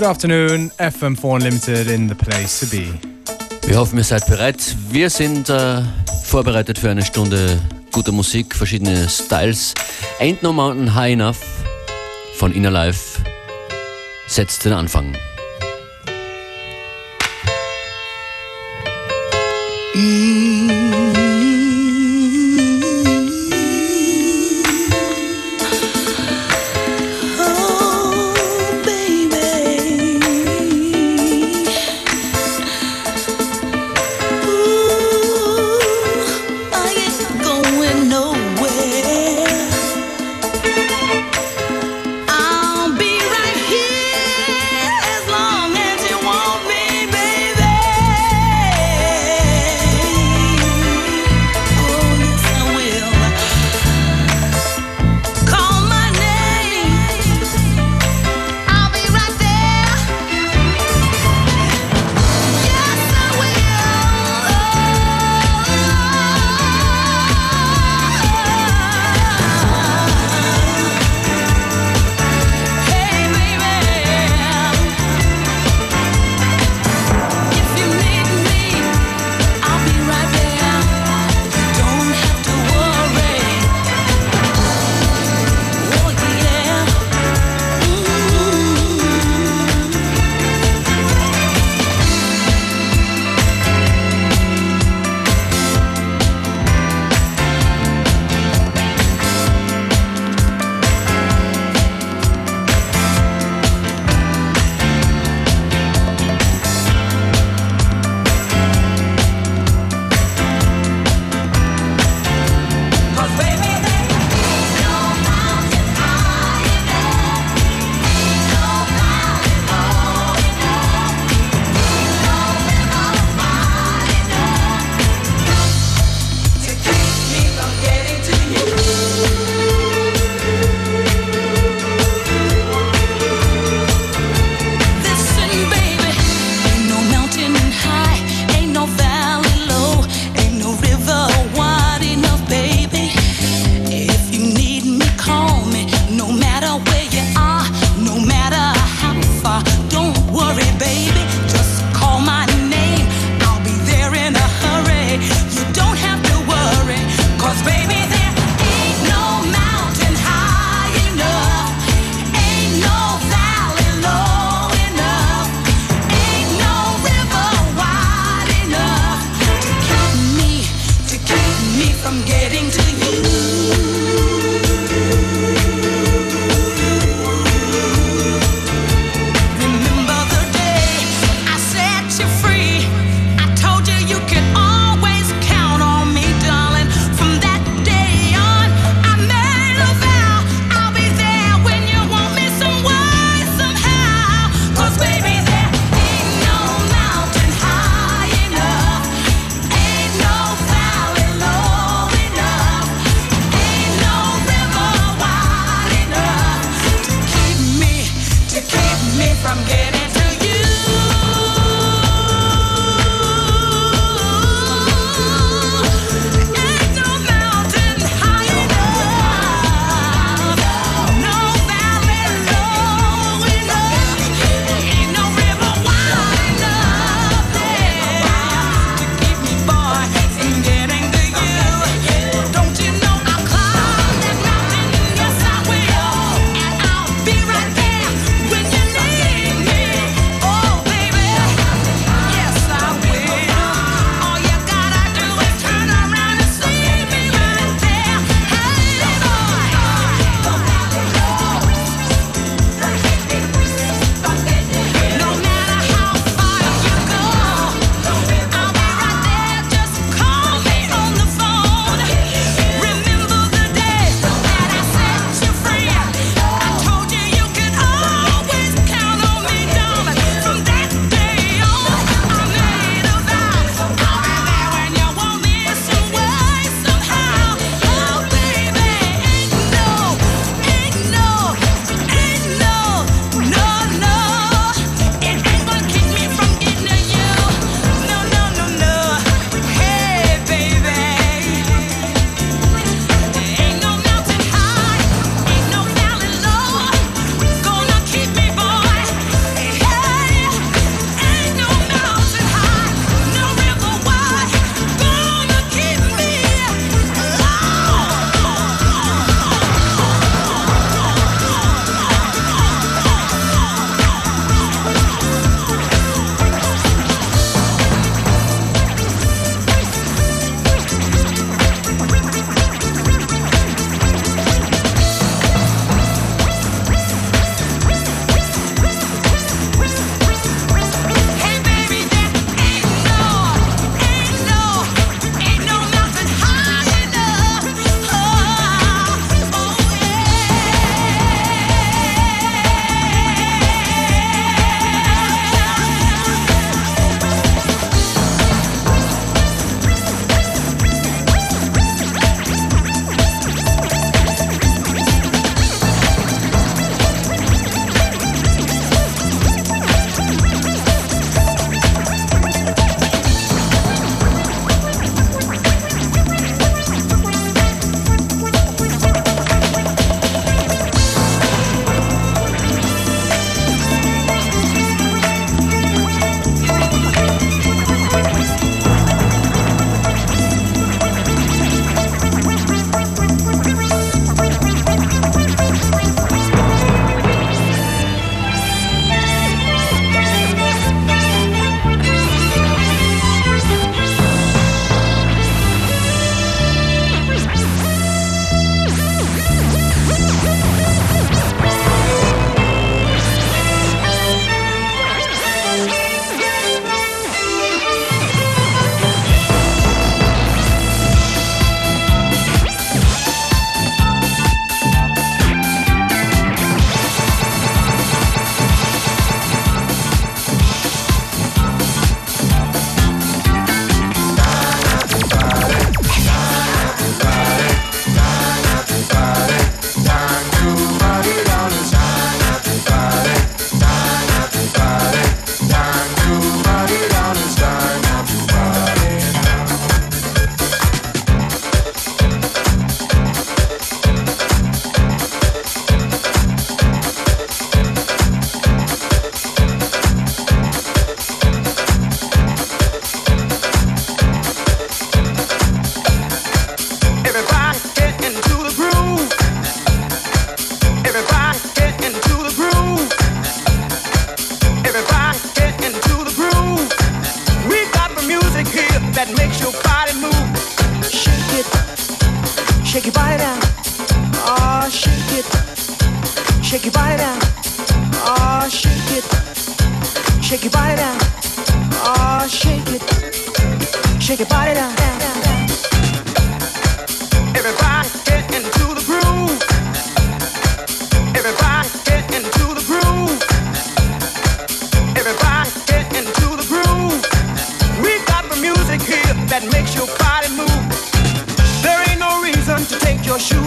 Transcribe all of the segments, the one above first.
Good afternoon, FM4 Unlimited in the place to be. Wir hoffen, ihr seid bereit. Wir sind äh, vorbereitet für eine Stunde guter Musik, verschiedene Styles. Ain't No Mountain High Enough von Inner Life setzt den Anfang. Baby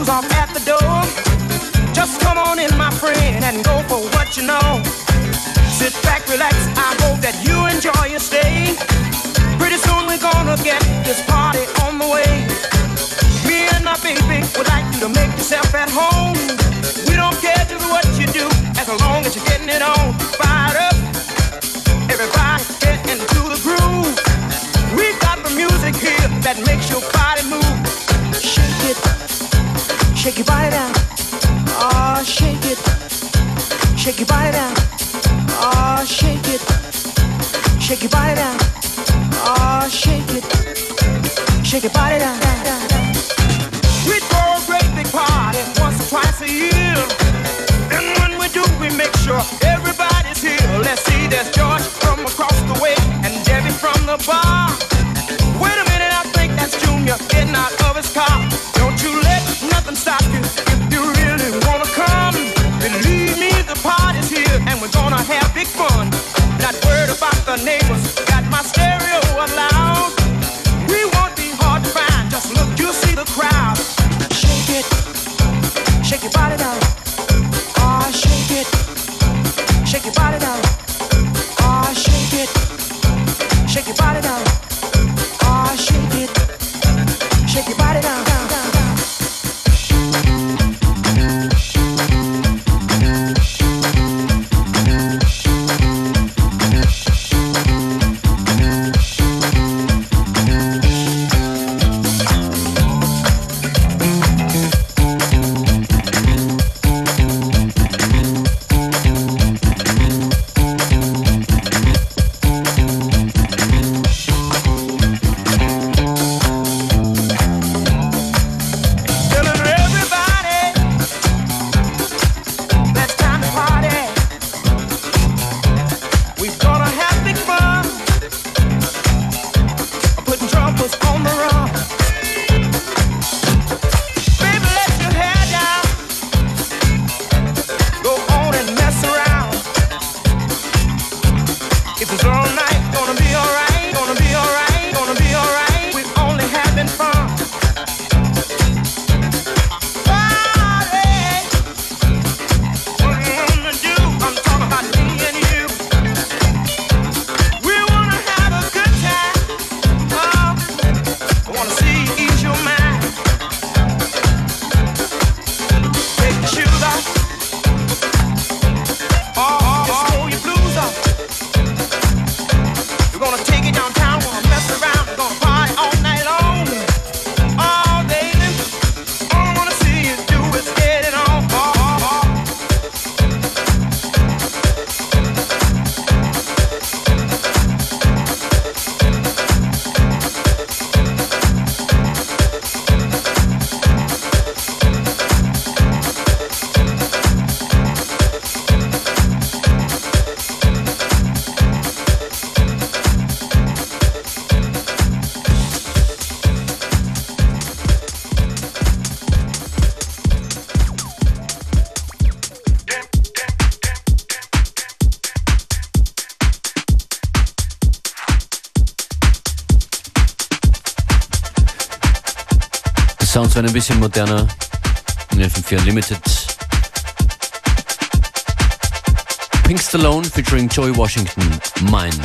shoes off at the door. Just come on in, my friend, and go for what you know. Sit back, relax. I hope that you enjoy your stay. Pretty soon we're gonna get this party on the way. Me and my baby would like you to make yourself at home. We don't care just what you do, as long as you're getting it on. Fired up, everybody get into the groove. We got the music here that makes you Shake your body down. Oh, shake it. Shake your body down. Oh, shake it. Shake your body down. Oh, shake it. Shake your body down. down, down, down. We throw a great big party once or twice a year. And when we do, we make sure every so ein bisschen moderner in FM4 Unlimited. Pink Stallone featuring Joey Washington, Mine.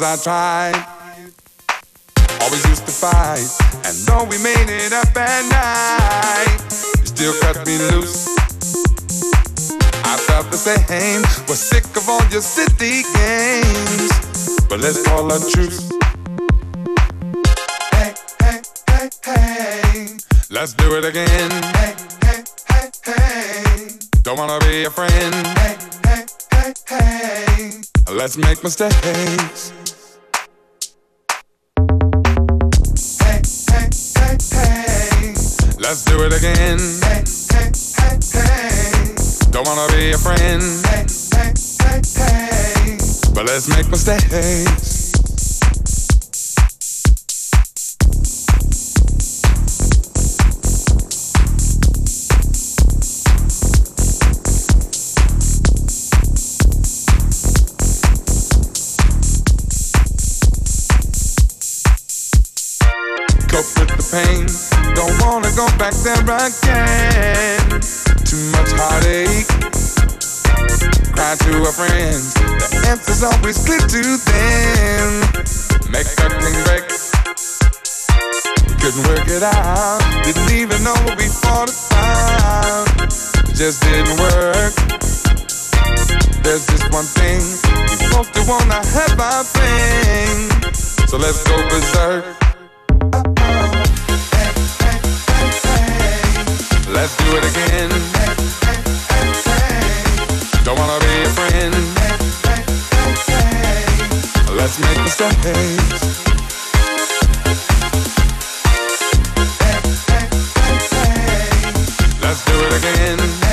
Knows I tried. Always used to fight, and though we made it up at night, you still cut me loose. I felt the same, was sick of all your city games. But let's call a truce. Hey, hey, hey, hey, let's do it again. Hey, hey, hey, hey, don't wanna be a friend. Hey, hey, hey, hey, let's make mistakes. Wanna be a friend. Hey, hey, hey, hey. But let's make mistakes. Cope with the pain don't wanna go back there again. Too much heartache. Cry to a friend. The answer's always clear to them. Make a clean break. Couldn't work it out. Didn't even know what we fought about. Just didn't work. There's just one thing. We both do wanna have our thing. So let's go berserk. Let's do it again. Don't wanna be a friend. Let's make mistakes. Let's do it again.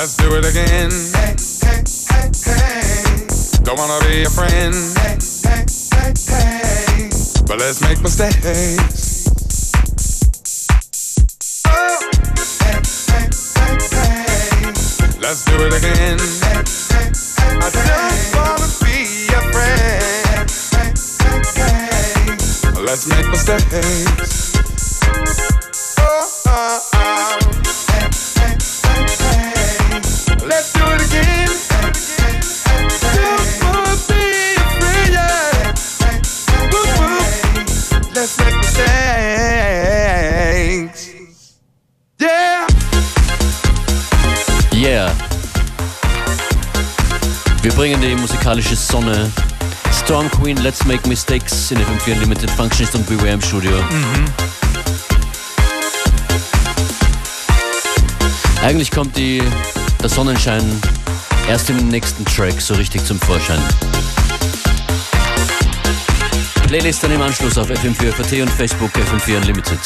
Let's do it again. Hey, hey, hey, hey. Don't wanna be a friend. Hey, hey, hey, hey. But let's make mistakes. Let's do it again. But let's make mistakes. Bringen die musikalische Sonne. Storm Queen, Let's Make Mistakes in FM4 Unlimited Functionist und Beware im Studio. Eigentlich kommt die, der Sonnenschein erst im nächsten Track so richtig zum Vorschein. Playlist dann im Anschluss auf FM4 FAT und Facebook FM4 Unlimited.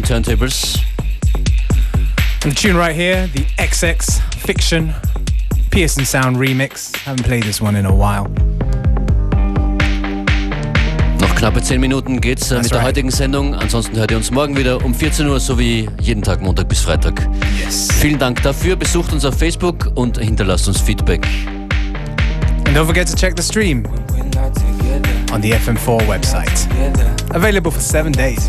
Beware an den Turntables. And the tune right here, the XX Fiction Pearson Sound remix. Haven't played this one in a while. Noch knappe 10 Minuten geht's äh, mit der heutigen Sendung. Ansonsten hört ihr uns morgen wieder um 14 Uhr, so wie jeden Tag Montag bis Freitag. Yes. Vielen Dank dafür. Besucht uns auf Facebook und hinterlasst uns Feedback. And don't forget to check the stream on the FM4 website. Available for seven days.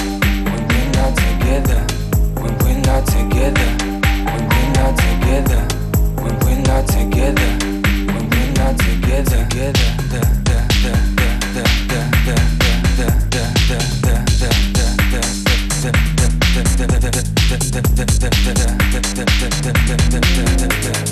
track it, you'll understand me.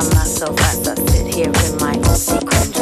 find myself as I sit here in my own secret.